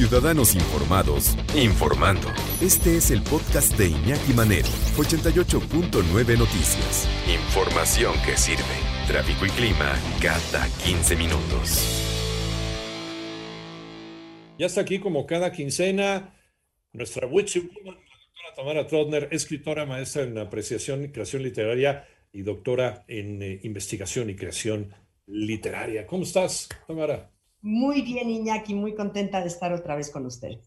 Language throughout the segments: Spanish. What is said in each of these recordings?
Ciudadanos informados, informando. Este es el podcast de Iñaki Manero, 88.9 Noticias. Información que sirve. Tráfico y clima cada 15 minutos. Ya está aquí como cada quincena nuestra Witchy la doctora Tamara Trotner, escritora, maestra en apreciación y creación literaria y doctora en eh, investigación y creación literaria. ¿Cómo estás, Tamara? Muy bien, Iñaki, muy contenta de estar otra vez con usted.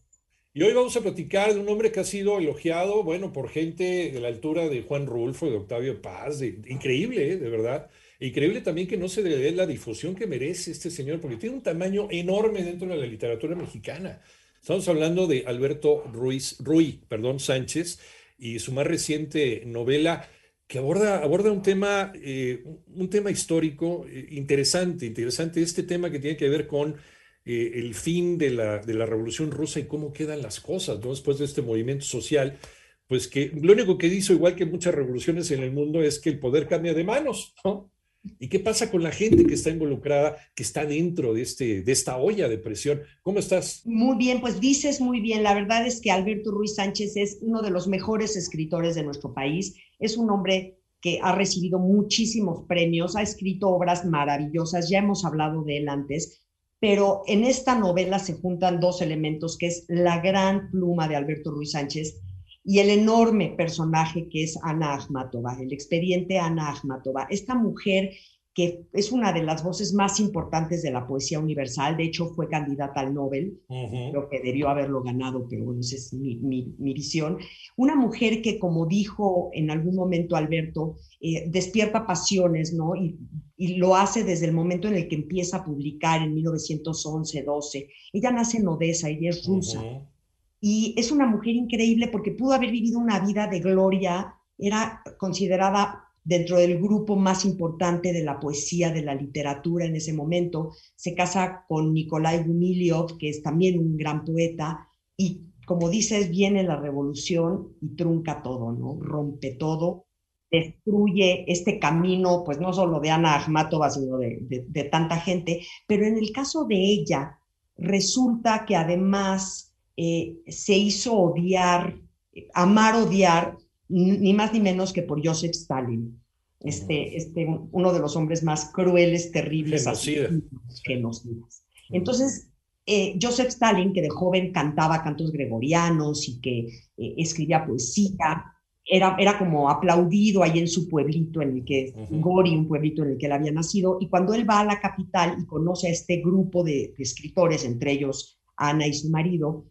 Y hoy vamos a platicar de un hombre que ha sido elogiado, bueno, por gente de la altura de Juan Rulfo, de Octavio Paz, increíble, ¿eh? de verdad. Increíble también que no se le dé la difusión que merece este señor, porque tiene un tamaño enorme dentro de la literatura mexicana. Estamos hablando de Alberto Ruiz, Ruiz, perdón, Sánchez, y su más reciente novela, que aborda, aborda un, tema, eh, un tema histórico eh, interesante, interesante, este tema que tiene que ver con eh, el fin de la, de la Revolución Rusa y cómo quedan las cosas ¿no? después de este movimiento social, pues que lo único que dice, igual que muchas revoluciones en el mundo, es que el poder cambia de manos, ¿no? ¿Y qué pasa con la gente que está involucrada, que está dentro de, este, de esta olla de presión? ¿Cómo estás? Muy bien, pues dices muy bien. La verdad es que Alberto Ruiz Sánchez es uno de los mejores escritores de nuestro país. Es un hombre que ha recibido muchísimos premios, ha escrito obras maravillosas, ya hemos hablado de él antes, pero en esta novela se juntan dos elementos, que es la gran pluma de Alberto Ruiz Sánchez y el enorme personaje que es Ana Akhmatova, el expediente Ana Akhmatova, esta mujer que es una de las voces más importantes de la poesía universal, de hecho fue candidata al Nobel, lo que debió haberlo ganado, pero bueno, esa es mi, visión. Una mujer que, como dijo en algún momento Alberto, eh, despierta pasiones, ¿no? Y, lo hace desde el momento en el que empieza a publicar en 1911-12. Ella nace en Odessa, ella es rusa. Y es una mujer increíble porque pudo haber vivido una vida de gloria, era considerada dentro del grupo más importante de la poesía, de la literatura en ese momento. Se casa con Nikolai Gumiliov, que es también un gran poeta, y como dices, viene la revolución y trunca todo, ¿no? Rompe todo, destruye este camino, pues no solo de Ana Akhmatova, sino de tanta gente, pero en el caso de ella, resulta que además eh, se hizo odiar, amar odiar, ni más ni menos que por Joseph Stalin, este, este, uno de los hombres más crueles, terribles, genocidas. Entonces, eh, Joseph Stalin, que de joven cantaba cantos gregorianos y que eh, escribía poesía, era, era como aplaudido ahí en su pueblito, en el que, Gori, un pueblito en el que él había nacido, y cuando él va a la capital y conoce a este grupo de escritores, entre ellos Ana y su marido,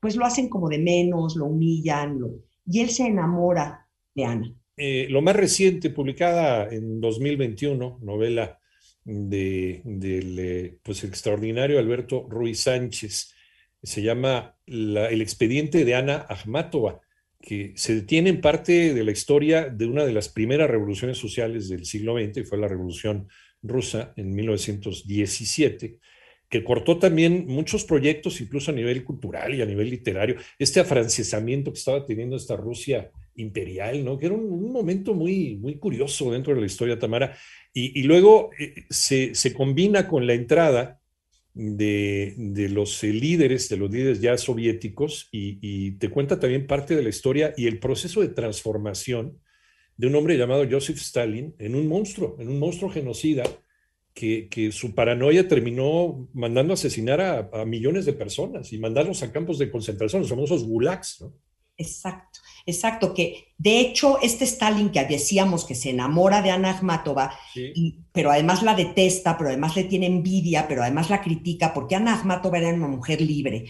pues lo hacen como de menos, lo humillan, y él se enamora de Ana. Eh, lo más reciente, publicada en 2021, novela de, del eh, pues, extraordinario Alberto Ruiz Sánchez, se llama El expediente de Ana Akhmatova, que se detiene en parte de la historia de una de las primeras revoluciones sociales del siglo XX, fue la Revolución Rusa en 1917 que cortó también muchos proyectos, incluso a nivel cultural y a nivel literario, este afrancesamiento que estaba teniendo esta Rusia imperial, ¿no? Que era un, momento muy, muy curioso dentro de la historia Tamara. Y, luego eh, se, se, combina con la entrada de, de los eh, líderes, de los líderes ya soviéticos, y, y, te cuenta también parte de la historia y el proceso de transformación de un hombre llamado Joseph Stalin en un monstruo, en un monstruo genocida que, su paranoia terminó mandando a asesinar a, millones de personas y mandarlos a campos de concentración, los famosos gulags. ¿no? Exacto, exacto, que de hecho este Stalin que decíamos que se enamora de Ana Akhmatova, pero además la detesta, pero además le tiene envidia, pero además la critica, porque Ana Akhmatova era una mujer libre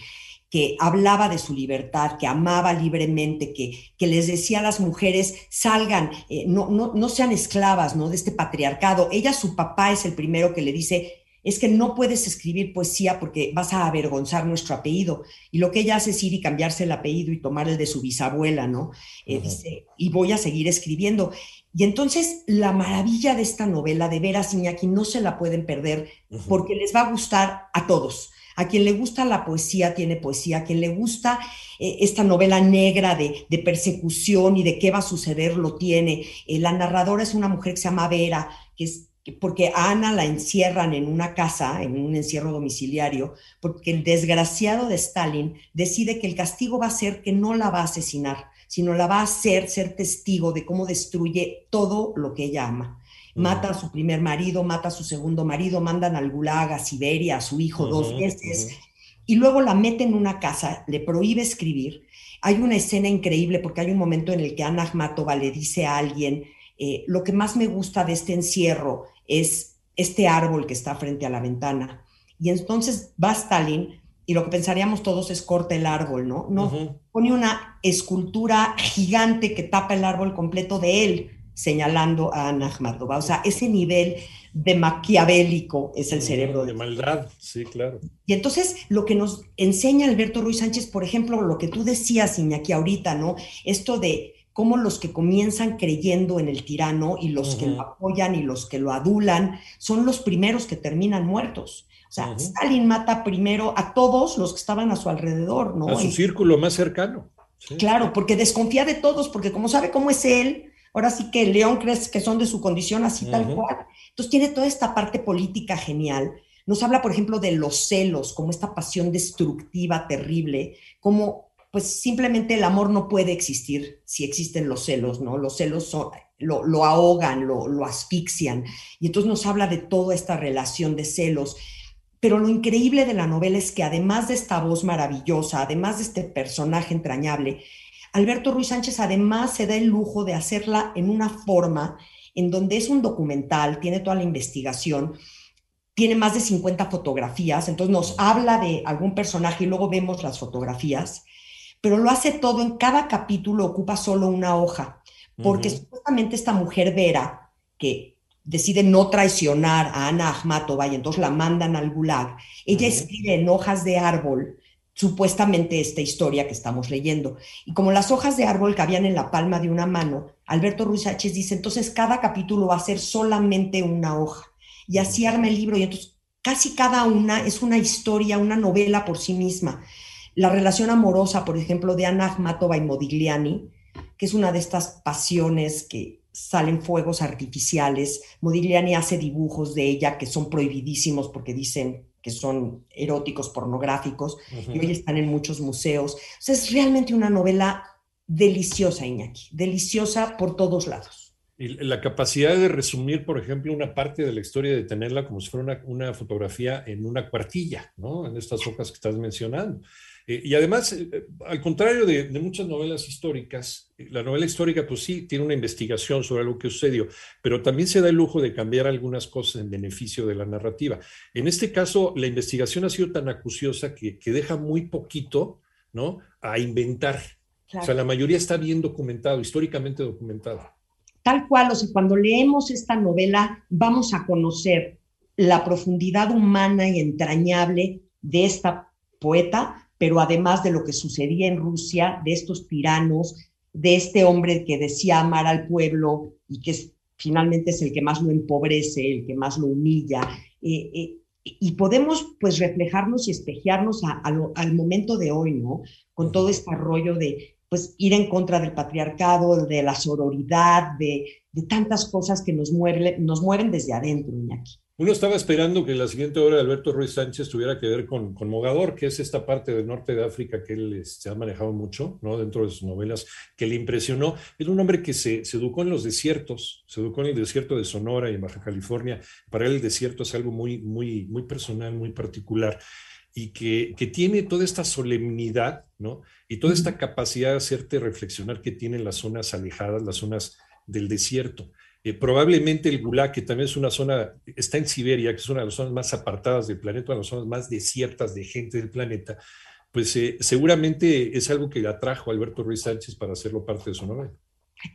que hablaba de su libertad, que amaba libremente, que, que les decía a las mujeres, salgan, eh, no, no, no sean esclavas ¿no? de este patriarcado. Ella, su papá, es el primero que le dice, es que no puedes escribir poesía porque vas a avergonzar nuestro apellido. Y lo que ella hace es ir y cambiarse el apellido y tomar el de su bisabuela, ¿no? Eh, dice, y voy a seguir escribiendo. Y entonces la maravilla de esta novela, de veras, Iñaki, no se la pueden perder porque les va a gustar a todos. A quien le gusta la poesía tiene poesía, a quien le gusta eh, esta novela negra de, persecución y de qué va a suceder lo tiene. Eh, la narradora es una mujer que se llama Vera, que es porque a Ana la encierran en una casa, en un encierro domiciliario, porque el desgraciado de Stalin decide que el castigo va a ser que no la va a asesinar, sino la va a hacer ser testigo de cómo destruye todo lo que ella ama. Mata a su primer marido, mata a su segundo marido, mandan al Gulag, a Siberia, a su hijo dos veces, y luego la mete en una casa, le prohíbe escribir. Hay una escena increíble porque hay un momento en el que Ana Akhmatova le dice a alguien, eh, lo que más me gusta de este encierro es este árbol que está frente a la ventana. Y entonces va Stalin y lo que pensaríamos todos es corta el árbol, ¿no? No, pone una escultura gigante que tapa el árbol completo de él, señalando a Ana. O sea, ese nivel de maquiavélico es el cerebro. De maldad, sí, claro. Y entonces lo que nos enseña Alberto Ruiz Sánchez, por ejemplo, lo que tú decías, Iñaki, ahorita, ¿no? Esto de cómo los que comienzan creyendo en el tirano y los que lo apoyan y los que lo adulan son los primeros que terminan muertos. O sea, Stalin mata primero a todos los que estaban a su alrededor, ¿no? A su círculo más cercano. Claro, porque desconfía de todos, porque como sabe cómo es él, ahora sí que León crees que son de su condición así tal cual. Entonces tiene toda esta parte política genial. Nos habla, por ejemplo, de los celos, como esta pasión destructiva, terrible, como pues simplemente el amor no puede existir si existen los celos, ¿no? Los celos lo, ahogan, lo, lo asfixian. Y entonces nos habla de toda esta relación de celos. Pero lo increíble de la novela es que además de esta voz maravillosa, además de este personaje entrañable, Alberto Ruiz Sánchez además se da el lujo de hacerla en una forma en donde es un documental, tiene toda la investigación, tiene más de 50 fotografías, entonces nos habla de algún personaje y luego vemos las fotografías pero lo hace todo en cada capítulo, ocupa solo una hoja, porque supuestamente esta mujer Vera, que decide no traicionar a Ana Akhmatova y entonces la mandan al Gulag, ella escribe en hojas de árbol supuestamente esta historia que estamos leyendo. Y como las hojas de árbol cabían en la palma de una mano, Alberto Ruiz Sánchez dice, entonces cada capítulo va a ser solamente una hoja. Y así arma el libro y entonces casi cada una es una historia, una novela por sí misma la relación amorosa, por ejemplo, de Ana Akhmatova y Modigliani, que es una de estas pasiones que salen fuegos artificiales. Modigliani hace dibujos de ella que son prohibidísimos porque dicen que son eróticos, pornográficos, y hoy están en muchos museos. O sea, es realmente una novela deliciosa, Iñaki, deliciosa por todos lados. Y la capacidad de resumir, por ejemplo, una parte de la historia, de tenerla como si fuera una, una fotografía en una cuartilla, ¿no? En estas hojas que estás mencionando. Eh, y además, eh, eh, al contrario de, muchas novelas históricas, la novela histórica pues sí tiene una investigación sobre algo que sucedió, pero también se da el lujo de cambiar algunas cosas en beneficio de la narrativa. En este caso, la investigación ha sido tan acuciosa que, deja muy poquito ¿no? a inventar. O sea, la mayoría está bien documentado, históricamente documentado. Tal cual, o sea, cuando leemos esta novela vamos a conocer la profundidad humana y entrañable de esta poeta, pero además de lo que sucedía en Rusia, de estos tiranos, de este hombre que decía amar al pueblo y que finalmente es el que más lo empobrece, el que más lo humilla. Eh, eh, y podemos pues reflejarnos y espejearnos al momento de hoy, ¿no? Con todo este rollo de pues ir en contra del patriarcado, de la sororidad, de, de tantas cosas que nos, mueren, nos mueven desde adentro, Iñaki. Uno estaba esperando que la siguiente obra de Alberto Ruiz Sánchez tuviera que ver con, con Mogador, que es esta parte del norte de África que él se este, ha manejado mucho, ¿no? Dentro de sus novelas, que le impresionó. Es un hombre que se, se, educó en los desiertos, se educó en el desierto de Sonora y en Baja California. Para él el desierto es algo muy, muy, muy personal, muy particular y que, que tiene toda esta solemnidad, ¿no? Y toda esta capacidad de hacerte reflexionar que tienen las zonas alejadas, las zonas del desierto. Eh, probablemente el Gulag, que también es una zona, está en Siberia, que es una de las zonas más apartadas del planeta, una de las zonas más desiertas de gente del planeta, pues eh, seguramente es algo que atrajo a Alberto Ruiz Sánchez para hacerlo parte de su novela.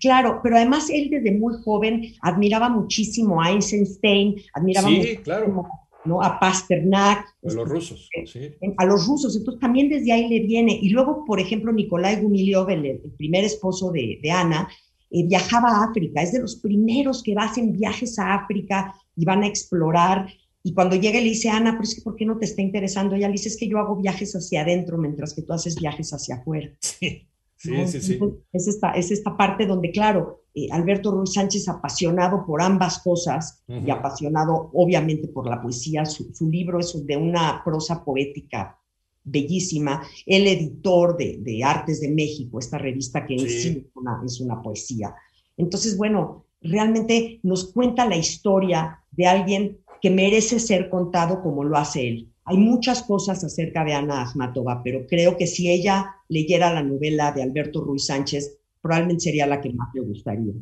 Claro, pero además él desde muy joven admiraba muchísimo a Eisenstein, admiraba sí, claro. ¿no? a Pasternak. A los rusos, sí. A los rusos, entonces también desde ahí le viene. Y luego, por ejemplo, Nikolai Gumilyov, el, primer esposo de, de Ana, eh, viajaba a África, es de los primeros que hacen viajes a África y van a explorar. Y cuando llega le dice, Ana, pero es que ¿por qué no te está interesando? Ella le dice, es que yo hago viajes hacia adentro mientras que tú haces viajes hacia afuera. Sí, sí, sí. Es esta, es esta parte donde, claro, eh, Alberto Ruiz Sánchez, apasionado por ambas cosas y apasionado obviamente por la poesía, su, libro es de una prosa poética bellísima, el editor de, Artes de México, esta revista que en sí es una poesía. Entonces, bueno, realmente nos cuenta la historia de alguien que merece ser contado como lo hace él. Hay muchas cosas acerca de Ana Akhmatova, pero creo que si ella leyera la novela de Alberto Ruiz Sánchez, probablemente sería la que más le gustaría.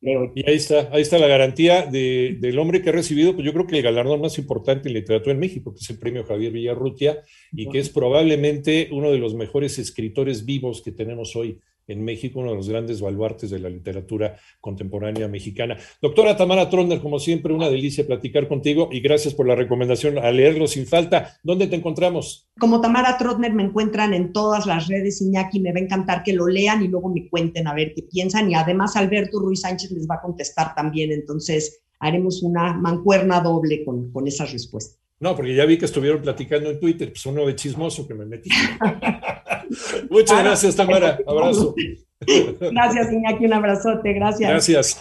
Y ahí está, ahí está la garantía del hombre que ha recibido, pues yo creo que el galardón más importante en literatura en México, que es el premio Javier Villarrutia, y que es probablemente uno de los mejores escritores vivos que tenemos hoy en México, uno de los grandes baluartes de la literatura contemporánea mexicana. Doctora Tamara Tronder, como siempre, una delicia platicar contigo y gracias por la recomendación a leerlo sin falta. ¿Dónde te encontramos? Como Tamara Trotner me encuentran en todas las redes, Iñaki, me va a encantar que lo lean y luego me cuenten a ver qué piensan y además Alberto Ruiz Sánchez les va a contestar también, entonces haremos una mancuerna doble con, con esas respuestas. No, porque ya vi que estuvieron platicando en Twitter, pues uno de chismoso que me metí. Muchas gracias, Tamara. Abrazo. Gracias, Iñaki, un abrazote. Gracias. Gracias.